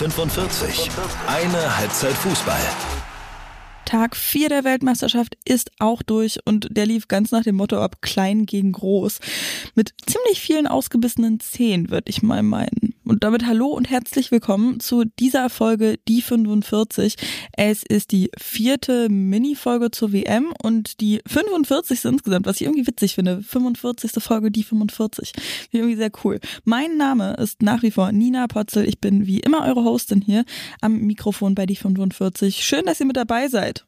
45. Eine Halbzeit Fußball. Tag 4 der Weltmeisterschaft ist auch durch und der lief ganz nach dem Motto ab klein gegen groß. Mit ziemlich vielen ausgebissenen Zehen, würde ich mal meinen. Und damit hallo und herzlich willkommen zu dieser Folge Die 45. Es ist die vierte Mini-Folge zur WM und die 45. insgesamt, was ich irgendwie witzig finde. 45. Folge Die 45. Irgendwie sehr cool. Mein Name ist nach wie vor Nina Potzel. Ich bin wie immer eure Hostin hier am Mikrofon bei Die 45. Schön, dass ihr mit dabei seid.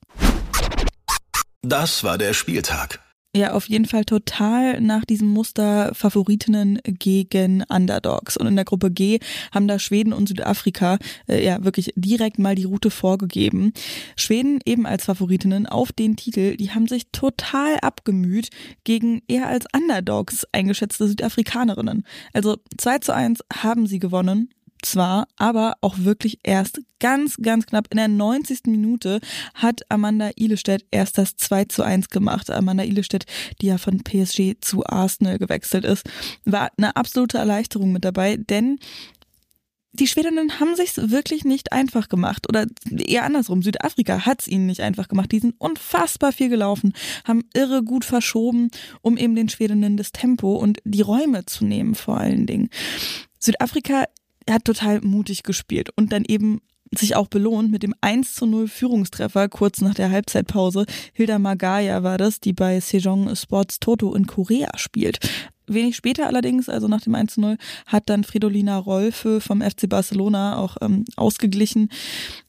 Das war der Spieltag. Ja, auf jeden Fall total nach diesem Muster Favoritinnen gegen Underdogs. Und in der Gruppe G haben da Schweden und Südafrika äh, ja wirklich direkt mal die Route vorgegeben. Schweden eben als Favoritinnen auf den Titel, die haben sich total abgemüht gegen eher als Underdogs eingeschätzte Südafrikanerinnen. Also 2 zu 1 haben sie gewonnen zwar, aber auch wirklich erst ganz, ganz knapp in der 90. Minute hat Amanda Ilestedt erst das 2 zu 1 gemacht. Amanda Ilestedt, die ja von PSG zu Arsenal gewechselt ist, war eine absolute Erleichterung mit dabei, denn die Schwedinnen haben sich's wirklich nicht einfach gemacht oder eher andersrum. Südafrika hat's ihnen nicht einfach gemacht. Die sind unfassbar viel gelaufen, haben irre gut verschoben, um eben den Schwedinnen das Tempo und die Räume zu nehmen vor allen Dingen. Südafrika er hat total mutig gespielt und dann eben sich auch belohnt mit dem 1 zu 0 Führungstreffer kurz nach der Halbzeitpause. Hilda Magaya war das, die bei Sejong Sports Toto in Korea spielt. Wenig später allerdings, also nach dem 1 zu 0, hat dann Fridolina Rolfe vom FC Barcelona auch ähm, ausgeglichen.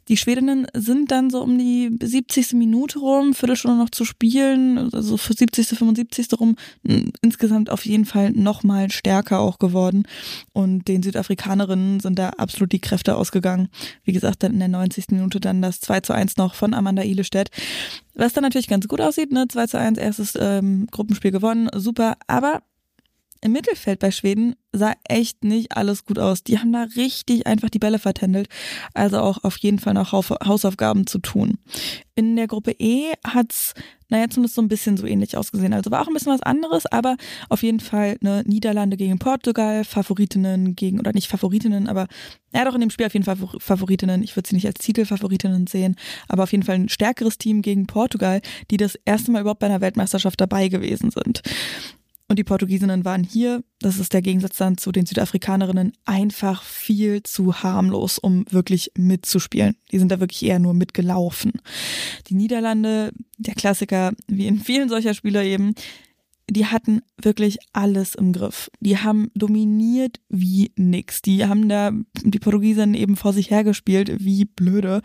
Die Schwedinnen sind dann so um die 70. Minute rum, Viertelstunde noch zu spielen, also für 70., 75. rum, insgesamt auf jeden Fall nochmal stärker auch geworden. Und den Südafrikanerinnen sind da absolut die Kräfte ausgegangen. Wie gesagt, dann in der 90. Minute dann das 2 zu 1 noch von Amanda Ilestedt. Was dann natürlich ganz gut aussieht, ne? 2 zu 1, erstes ähm, Gruppenspiel gewonnen, super. Aber im Mittelfeld bei Schweden sah echt nicht alles gut aus. Die haben da richtig einfach die Bälle vertändelt. Also auch auf jeden Fall noch Hausaufgaben zu tun. In der Gruppe E hat's, naja, zumindest so ein bisschen so ähnlich ausgesehen. Also war auch ein bisschen was anderes, aber auf jeden Fall eine Niederlande gegen Portugal, Favoritinnen gegen, oder nicht Favoritinnen, aber ja doch in dem Spiel auf jeden Fall Favoritinnen. Ich würde sie nicht als Titelfavoritinnen sehen, aber auf jeden Fall ein stärkeres Team gegen Portugal, die das erste Mal überhaupt bei einer Weltmeisterschaft dabei gewesen sind. Und die Portugiesinnen waren hier, das ist der Gegensatz dann zu den Südafrikanerinnen, einfach viel zu harmlos, um wirklich mitzuspielen. Die sind da wirklich eher nur mitgelaufen. Die Niederlande, der Klassiker, wie in vielen solcher Spieler eben, die hatten wirklich alles im Griff. Die haben dominiert wie nix. Die haben da die Portugiesinnen eben vor sich hergespielt wie blöde,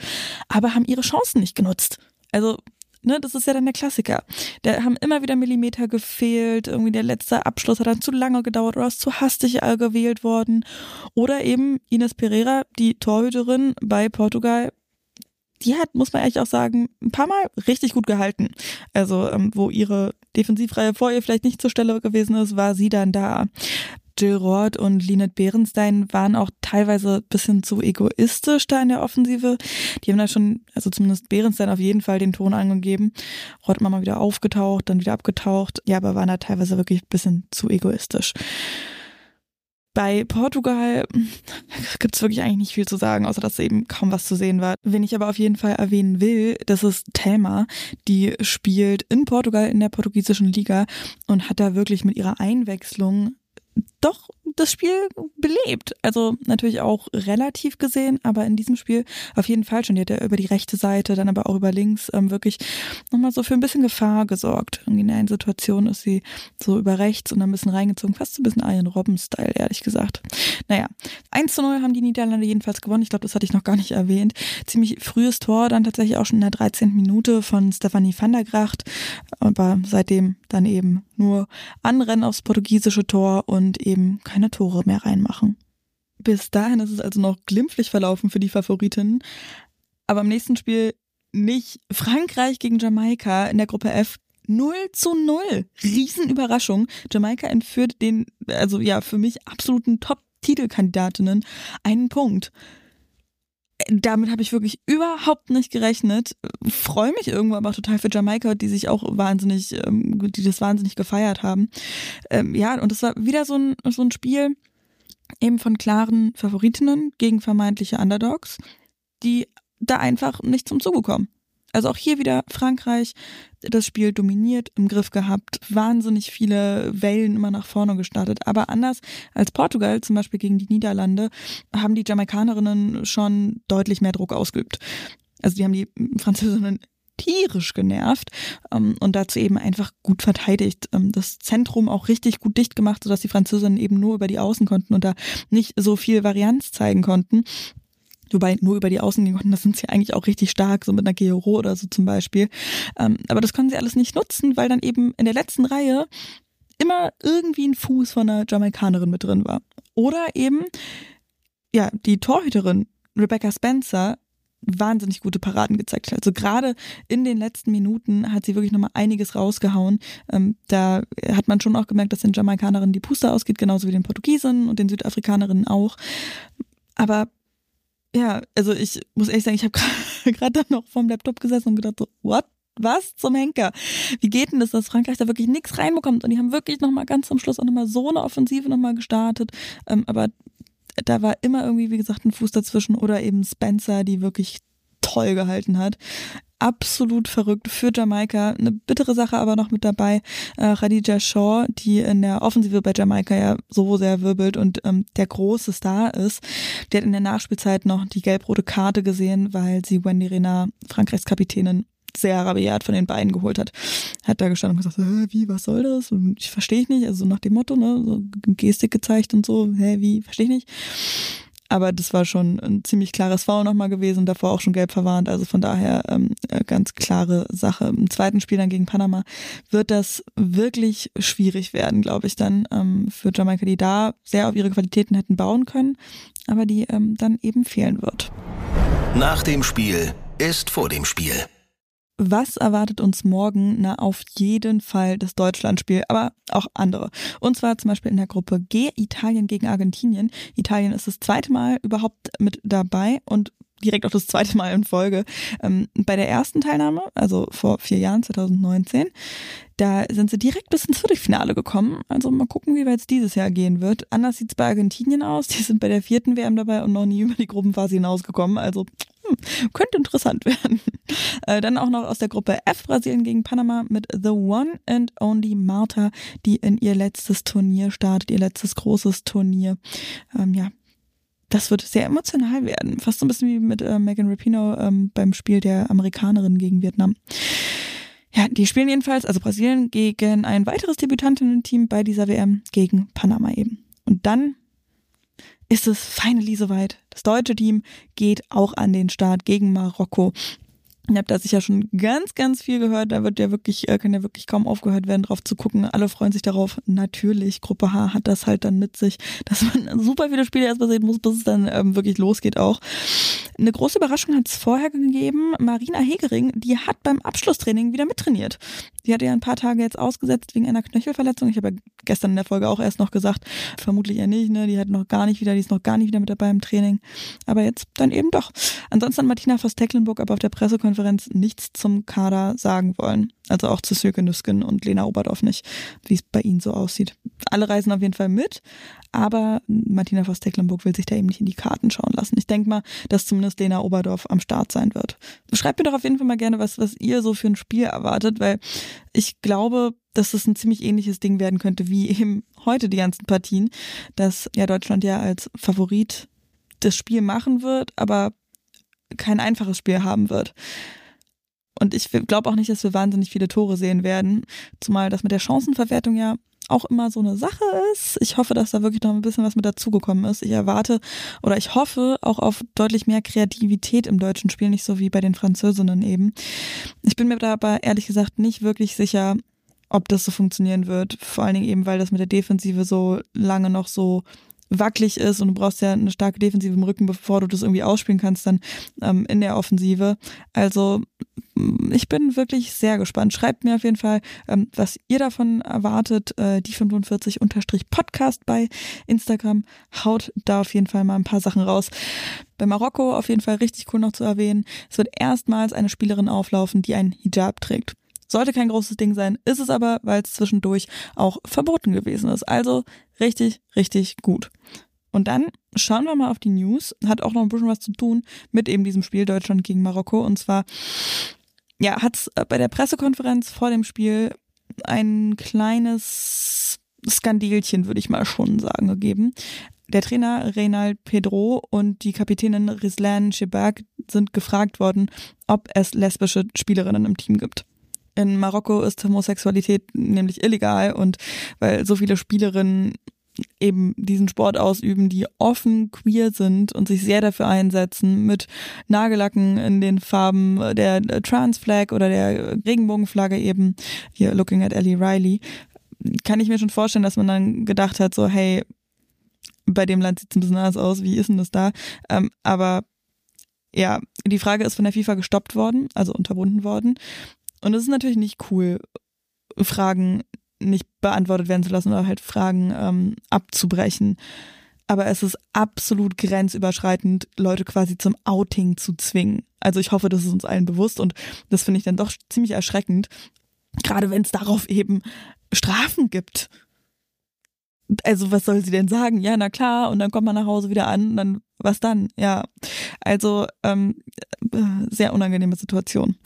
aber haben ihre Chancen nicht genutzt. Also Ne, das ist ja dann der Klassiker. Da haben immer wieder Millimeter gefehlt, irgendwie der letzte Abschluss hat dann zu lange gedauert oder ist zu hastig gewählt worden. Oder eben Ines Pereira, die Torhüterin bei Portugal, die hat, muss man eigentlich auch sagen, ein paar Mal richtig gut gehalten. Also, ähm, wo ihre Defensivreihe vor ihr vielleicht nicht zur Stelle gewesen ist, war sie dann da. Jill Roth und Linette Behrenstein waren auch teilweise ein bisschen zu egoistisch da in der Offensive. Die haben da schon, also zumindest Behrenstein auf jeden Fall den Ton angegeben. Roth immer mal wieder aufgetaucht, dann wieder abgetaucht. Ja, aber waren da teilweise wirklich ein bisschen zu egoistisch. Bei Portugal gibt es wirklich eigentlich nicht viel zu sagen, außer dass eben kaum was zu sehen war. Wen ich aber auf jeden Fall erwähnen will, das ist Thelma. Die spielt in Portugal in der portugiesischen Liga und hat da wirklich mit ihrer Einwechslung doch das Spiel belebt. Also natürlich auch relativ gesehen, aber in diesem Spiel auf jeden Fall schon. Die hat ja über die rechte Seite, dann aber auch über links ähm, wirklich nochmal so für ein bisschen Gefahr gesorgt. Irgendwie in einer Situation ist sie so über rechts und dann ein bisschen reingezogen, fast so ein bisschen Iron Robben-Style, ehrlich gesagt. Naja, 1 zu 0 haben die Niederlande jedenfalls gewonnen. Ich glaube, das hatte ich noch gar nicht erwähnt. Ziemlich frühes Tor, dann tatsächlich auch schon in der 13. Minute von Stefanie van der Gracht, aber seitdem dann eben nur Anrennen aufs portugiesische Tor und eben keine Tore mehr reinmachen. Bis dahin ist es also noch glimpflich verlaufen für die Favoritinnen. Aber im nächsten Spiel nicht Frankreich gegen Jamaika in der Gruppe F 0 zu 0. Riesenüberraschung. Jamaika entführt den, also ja, für mich absoluten Top-Titelkandidatinnen einen Punkt damit habe ich wirklich überhaupt nicht gerechnet. Freue mich irgendwo aber total für Jamaika, die sich auch wahnsinnig, ähm, die das wahnsinnig gefeiert haben. Ähm, ja, und es war wieder so ein, so ein Spiel, eben von klaren Favoritinnen gegen vermeintliche Underdogs, die da einfach nicht zum Zuge kommen. Also auch hier wieder Frankreich das Spiel dominiert, im Griff gehabt, wahnsinnig viele Wellen immer nach vorne gestartet. Aber anders als Portugal, zum Beispiel gegen die Niederlande, haben die Jamaikanerinnen schon deutlich mehr Druck ausgeübt. Also die haben die Französinnen tierisch genervt ähm, und dazu eben einfach gut verteidigt. Ähm, das Zentrum auch richtig gut dicht gemacht, sodass die Französinnen eben nur über die Außen konnten und da nicht so viel Varianz zeigen konnten. Wobei nur über die Außen gehen konnten, das sind sie eigentlich auch richtig stark, so mit einer Gero oder so zum Beispiel. Ähm, aber das können sie alles nicht nutzen, weil dann eben in der letzten Reihe immer irgendwie ein Fuß von einer Jamaikanerin mit drin war. Oder eben, ja, die Torhüterin Rebecca Spencer wahnsinnig gute Paraden gezeigt hat. Also gerade in den letzten Minuten hat sie wirklich nochmal einiges rausgehauen. Ähm, da hat man schon auch gemerkt, dass den Jamaikanerinnen die Puste ausgeht, genauso wie den Portugiesen und den Südafrikanerinnen auch. Aber ja, also ich muss ehrlich sagen, ich habe gerade noch vorm Laptop gesessen und gedacht, so, what? Was zum Henker? Wie geht denn das, dass Frankreich da wirklich nichts reinbekommt? Und die haben wirklich nochmal ganz zum Schluss auch nochmal so eine Offensive nochmal gestartet. Ähm, aber da war immer irgendwie, wie gesagt, ein Fuß dazwischen oder eben Spencer, die wirklich toll gehalten hat absolut verrückt für Jamaika. Eine bittere Sache aber noch mit dabei. Äh, Khadija Shaw, die in der Offensive bei Jamaika ja so sehr wirbelt und ähm, der große Star ist, die hat in der Nachspielzeit noch die gelb-rote Karte gesehen, weil sie Wendy Renard, Frankreichs Kapitänin, sehr rabiat von den beiden geholt hat. Hat da gestanden und gesagt, hä, wie, was soll das? Und ich verstehe nicht, also nach dem Motto, ne, so Gestik gezeigt und so, hä, wie, verstehe ich nicht. Aber das war schon ein ziemlich klares Foul nochmal gewesen, davor auch schon gelb verwarnt. Also von daher ähm, äh, ganz klare Sache. Im zweiten Spiel dann gegen Panama wird das wirklich schwierig werden, glaube ich, dann ähm, für Jamaika, die da sehr auf ihre Qualitäten hätten bauen können, aber die ähm, dann eben fehlen wird. Nach dem Spiel ist vor dem Spiel. Was erwartet uns morgen? Na, auf jeden Fall das Deutschlandspiel, aber auch andere. Und zwar zum Beispiel in der Gruppe G, Italien gegen Argentinien. Italien ist das zweite Mal überhaupt mit dabei und direkt auch das zweite Mal in Folge. Ähm, bei der ersten Teilnahme, also vor vier Jahren, 2019, da sind sie direkt bis ins Viertelfinale gekommen. Also mal gucken, wie weit es dieses Jahr gehen wird. Anders sieht es bei Argentinien aus. Die sind bei der vierten WM dabei und noch nie über die Gruppenphase hinausgekommen. Also hm, könnte interessant werden. Äh, dann auch noch aus der Gruppe F Brasilien gegen Panama mit The One and Only Marta, die in ihr letztes Turnier startet, ihr letztes großes Turnier. Ähm, ja, das wird sehr emotional werden. Fast so ein bisschen wie mit äh, Megan Rapinoe ähm, beim Spiel der Amerikanerin gegen Vietnam. Ja, die spielen jedenfalls, also Brasilien gegen ein weiteres Debütantinnen-Team bei dieser WM gegen Panama eben. Und dann ist es finally soweit. Das deutsche Team geht auch an den Start gegen Marokko. Ihr habt da sicher schon ganz, ganz viel gehört. Da wird ja wirklich, äh, kann ja wirklich kaum aufgehört werden, drauf zu gucken. Alle freuen sich darauf. Natürlich, Gruppe H hat das halt dann mit sich, dass man super viele Spiele erstmal sehen muss, bis es dann ähm, wirklich losgeht auch. Eine große Überraschung hat es vorher gegeben. Marina Hegering, die hat beim Abschlusstraining wieder mittrainiert. Die hatte ja ein paar Tage jetzt ausgesetzt wegen einer Knöchelverletzung. Ich habe ja gestern in der Folge auch erst noch gesagt, vermutlich eher nicht, ne? Die hat noch gar nicht wieder, die ist noch gar nicht wieder mit dabei im Training. Aber jetzt dann eben doch. Ansonsten Martina Voss-Tecklenburg aber auf der Pressekonferenz nichts zum Kader sagen wollen. Also auch zu Sönke Nüsken und Lena Oberdorf nicht, wie es bei ihnen so aussieht. Alle reisen auf jeden Fall mit, aber Martina Voss-Tecklenburg will sich da eben nicht in die Karten schauen lassen. Ich denke mal, dass zumindest Lena Oberdorf am Start sein wird. Schreibt mir doch auf jeden Fall mal gerne, was, was ihr so für ein Spiel erwartet, weil ich glaube, dass das ein ziemlich ähnliches Ding werden könnte wie eben heute die ganzen Partien, dass ja Deutschland ja als Favorit das Spiel machen wird, aber kein einfaches Spiel haben wird. Und ich glaube auch nicht, dass wir wahnsinnig viele Tore sehen werden, zumal das mit der Chancenverwertung ja auch immer so eine Sache ist. Ich hoffe, dass da wirklich noch ein bisschen was mit dazugekommen ist. Ich erwarte oder ich hoffe auch auf deutlich mehr Kreativität im deutschen Spiel, nicht so wie bei den Französinnen eben. Ich bin mir dabei ehrlich gesagt nicht wirklich sicher, ob das so funktionieren wird. Vor allen Dingen eben, weil das mit der Defensive so lange noch so wackelig ist und du brauchst ja eine starke Defensive im Rücken, bevor du das irgendwie ausspielen kannst dann ähm, in der Offensive. Also mm, ich bin wirklich sehr gespannt. Schreibt mir auf jeden Fall, ähm, was ihr davon erwartet. Äh, die 45 Podcast bei Instagram. Haut da auf jeden Fall mal ein paar Sachen raus. Bei Marokko auf jeden Fall richtig cool noch zu erwähnen. Es wird erstmals eine Spielerin auflaufen, die einen Hijab trägt. Sollte kein großes Ding sein, ist es aber, weil es zwischendurch auch verboten gewesen ist. Also richtig, richtig gut. Und dann schauen wir mal auf die News. Hat auch noch ein bisschen was zu tun mit eben diesem Spiel Deutschland gegen Marokko. Und zwar, ja, hat es bei der Pressekonferenz vor dem Spiel ein kleines Skandelchen, würde ich mal schon sagen, gegeben. Der Trainer Reynald Pedro und die Kapitänin Rislan Shebak sind gefragt worden, ob es lesbische Spielerinnen im Team gibt. In Marokko ist Homosexualität nämlich illegal und weil so viele Spielerinnen eben diesen Sport ausüben, die offen queer sind und sich sehr dafür einsetzen, mit Nagellacken in den Farben der Transflag oder der Regenbogenflagge eben, hier looking at Ellie Riley, kann ich mir schon vorstellen, dass man dann gedacht hat, so, hey, bei dem Land sieht es ein bisschen anders aus, wie ist denn das da? Ähm, aber ja, die Frage ist von der FIFA gestoppt worden, also unterbunden worden. Und es ist natürlich nicht cool, Fragen nicht beantwortet werden zu lassen oder halt Fragen ähm, abzubrechen. Aber es ist absolut grenzüberschreitend, Leute quasi zum Outing zu zwingen. Also ich hoffe, das ist uns allen bewusst und das finde ich dann doch ziemlich erschreckend. Gerade wenn es darauf eben Strafen gibt also was soll sie denn sagen? Ja, na klar, und dann kommt man nach Hause wieder an, dann was dann? Ja, also ähm, sehr unangenehme Situation.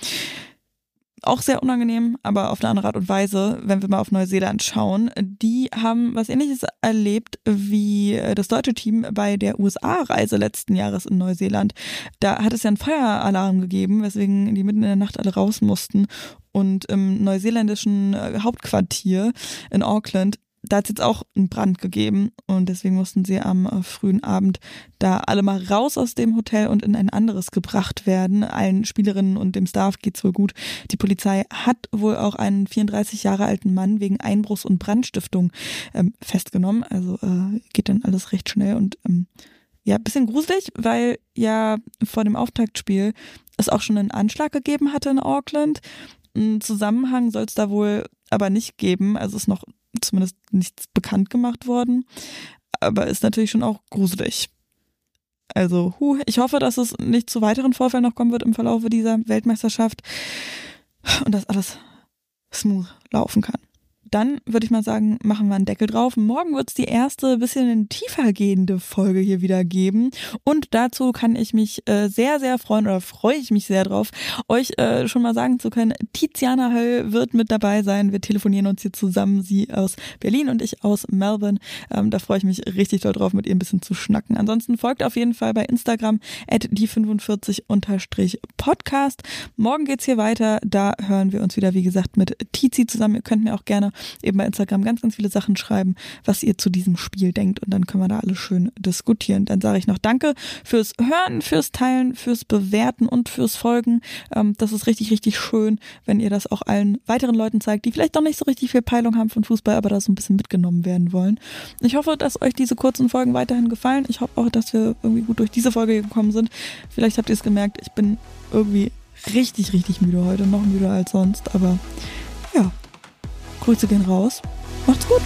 Auch sehr unangenehm, aber auf eine andere Art und Weise, wenn wir mal auf Neuseeland schauen. Die haben was ähnliches erlebt wie das deutsche Team bei der USA-Reise letzten Jahres in Neuseeland. Da hat es ja einen Feueralarm gegeben, weswegen die mitten in der Nacht alle raus mussten. Und im neuseeländischen Hauptquartier in Auckland da hat es jetzt auch einen Brand gegeben und deswegen mussten sie am äh, frühen Abend da alle mal raus aus dem Hotel und in ein anderes gebracht werden. Allen Spielerinnen und dem Staff geht's wohl gut. Die Polizei hat wohl auch einen 34 Jahre alten Mann wegen Einbruchs und Brandstiftung ähm, festgenommen. Also äh, geht dann alles recht schnell und ähm, ja, bisschen gruselig, weil ja vor dem Auftaktspiel es auch schon einen Anschlag gegeben hatte in Auckland. Einen Zusammenhang soll es da wohl aber nicht geben. Also ist noch zumindest nichts bekannt gemacht worden. Aber ist natürlich schon auch gruselig. Also, hu, ich hoffe, dass es nicht zu weiteren Vorfällen noch kommen wird im Verlauf dieser Weltmeisterschaft und dass alles smooth laufen kann dann würde ich mal sagen, machen wir einen Deckel drauf. Morgen wird es die erste bisschen tiefer gehende Folge hier wieder geben. Und dazu kann ich mich äh, sehr, sehr freuen oder freue ich mich sehr drauf, euch äh, schon mal sagen zu können, Tiziana Höll wird mit dabei sein. Wir telefonieren uns hier zusammen, sie aus Berlin und ich aus Melbourne. Ähm, da freue ich mich richtig doll drauf, mit ihr ein bisschen zu schnacken. Ansonsten folgt auf jeden Fall bei Instagram at die45-podcast. Morgen geht's hier weiter. Da hören wir uns wieder, wie gesagt, mit Tizi zusammen. Ihr könnt mir auch gerne eben bei Instagram ganz, ganz viele Sachen schreiben, was ihr zu diesem Spiel denkt und dann können wir da alle schön diskutieren. Dann sage ich noch Danke fürs Hören, fürs Teilen, fürs Bewerten und fürs Folgen. Ähm, das ist richtig, richtig schön, wenn ihr das auch allen weiteren Leuten zeigt, die vielleicht noch nicht so richtig viel Peilung haben von Fußball, aber da so ein bisschen mitgenommen werden wollen. Ich hoffe, dass euch diese kurzen Folgen weiterhin gefallen. Ich hoffe auch, dass wir irgendwie gut durch diese Folge gekommen sind. Vielleicht habt ihr es gemerkt, ich bin irgendwie richtig, richtig müde heute, noch müder als sonst, aber ja, Grüße gehen raus. Macht's gut.